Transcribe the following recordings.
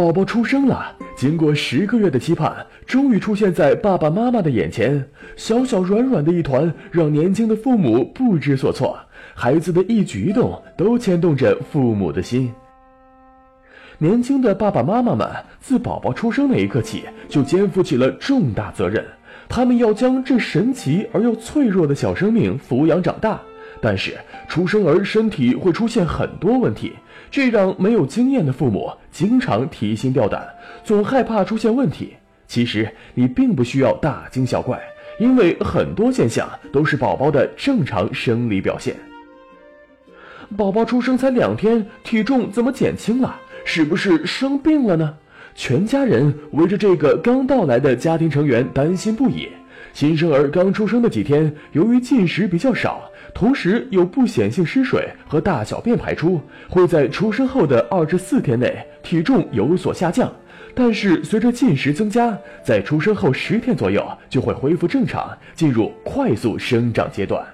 宝宝出生了，经过十个月的期盼，终于出现在爸爸妈妈的眼前。小小软软的一团，让年轻的父母不知所措。孩子的一举一动都牵动着父母的心。年轻的爸爸妈妈们自宝宝出生那一刻起，就肩负起了重大责任。他们要将这神奇而又脆弱的小生命抚养长大。但是出生儿身体会出现很多问题，这让没有经验的父母经常提心吊胆，总害怕出现问题。其实你并不需要大惊小怪，因为很多现象都是宝宝的正常生理表现。宝宝出生才两天，体重怎么减轻了？是不是生病了呢？全家人围着这个刚到来的家庭成员担心不已。新生儿刚出生的几天，由于进食比较少。同时有不显性失水和大小便排出，会在出生后的二至四天内体重有所下降，但是随着进食增加，在出生后十天左右就会恢复正常，进入快速生长阶段。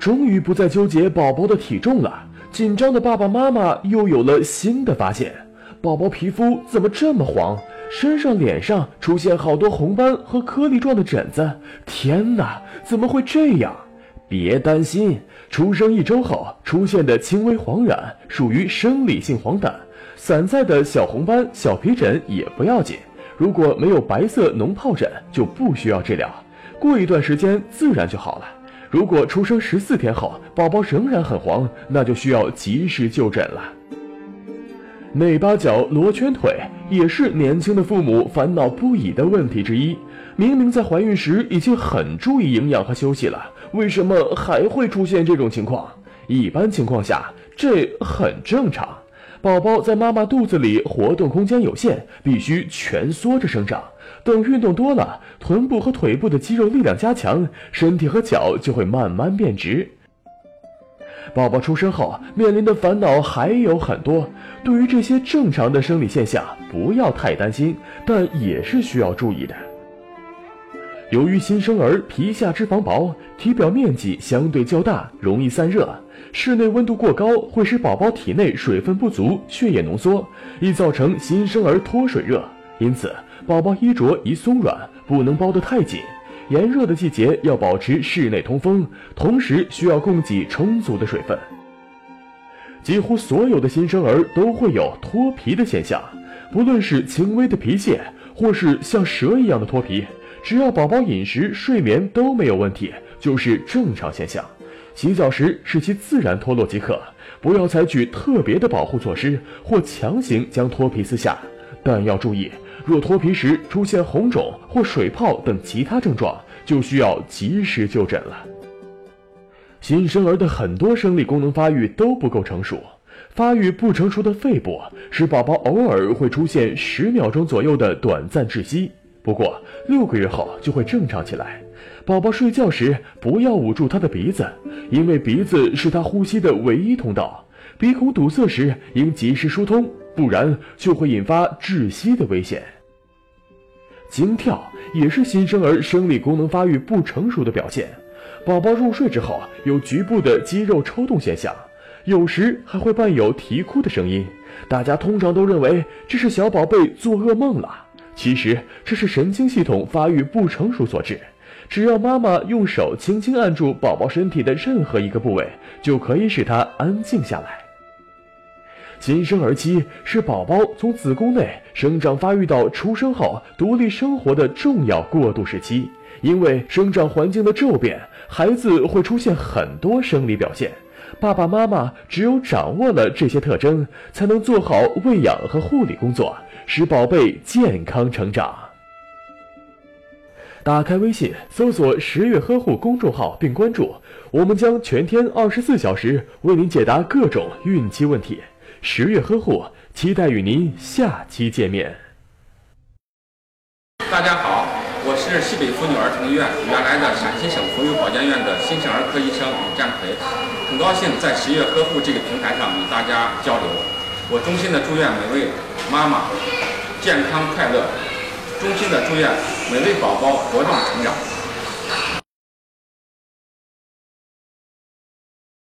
终于不再纠结宝宝的体重了，紧张的爸爸妈妈又有了新的发现：宝宝皮肤怎么这么黄？身上、脸上出现好多红斑和颗粒状的疹子。天哪，怎么会这样？别担心，出生一周后出现的轻微黄疸属于生理性黄疸，散在的小红斑、小皮疹也不要紧。如果没有白色脓疱疹，就不需要治疗，过一段时间自然就好了。如果出生十四天后宝宝仍然很黄，那就需要及时就诊了。内八角、罗圈腿也是年轻的父母烦恼不已的问题之一。明明在怀孕时已经很注意营养和休息了。为什么还会出现这种情况？一般情况下，这很正常。宝宝在妈妈肚子里活动空间有限，必须蜷缩着生长。等运动多了，臀部和腿部的肌肉力量加强，身体和脚就会慢慢变直。宝宝出生后面临的烦恼还有很多。对于这些正常的生理现象，不要太担心，但也是需要注意的。由于新生儿皮下脂肪薄，体表面积相对较大，容易散热。室内温度过高会使宝宝体内水分不足，血液浓缩，易造成新生儿脱水热。因此，宝宝衣着宜松软，不能包得太紧。炎热的季节要保持室内通风，同时需要供给充足的水分。几乎所有的新生儿都会有脱皮的现象，不论是轻微的皮屑，或是像蛇一样的脱皮。只要宝宝饮食、睡眠都没有问题，就是正常现象。洗澡时使其自然脱落即可，不要采取特别的保护措施或强行将脱皮撕下。但要注意，若脱皮时出现红肿或水泡等其他症状，就需要及时就诊了。新生儿的很多生理功能发育都不够成熟，发育不成熟的肺部使宝宝偶尔会出现十秒钟左右的短暂窒息。不过六个月后就会正常起来。宝宝睡觉时不要捂住他的鼻子，因为鼻子是他呼吸的唯一通道。鼻孔堵塞时应及时疏通，不然就会引发窒息的危险。惊跳也是新生儿生理功能发育不成熟的表现。宝宝入睡之后有局部的肌肉抽动现象，有时还会伴有啼哭的声音。大家通常都认为这是小宝贝做噩梦了。其实这是神经系统发育不成熟所致。只要妈妈用手轻轻按住宝宝身体的任何一个部位，就可以使他安静下来。新生儿期是宝宝从子宫内生长发育到出生后独立生活的重要过渡时期。因为生长环境的骤变，孩子会出现很多生理表现。爸爸妈妈只有掌握了这些特征，才能做好喂养和护理工作。使宝贝健康成长。打开微信，搜索“十月呵护”公众号并关注，我们将全天二十四小时为您解答各种孕期问题。十月呵护，期待与您下期见面。大家好，我是西北妇女儿童医院原来的陕西省妇幼保健院的新生儿科医生李占奎，很高兴在十月呵护这个平台上与大家交流。我衷心的祝愿每位妈妈健康快乐，衷心的祝愿每位宝宝茁壮成长。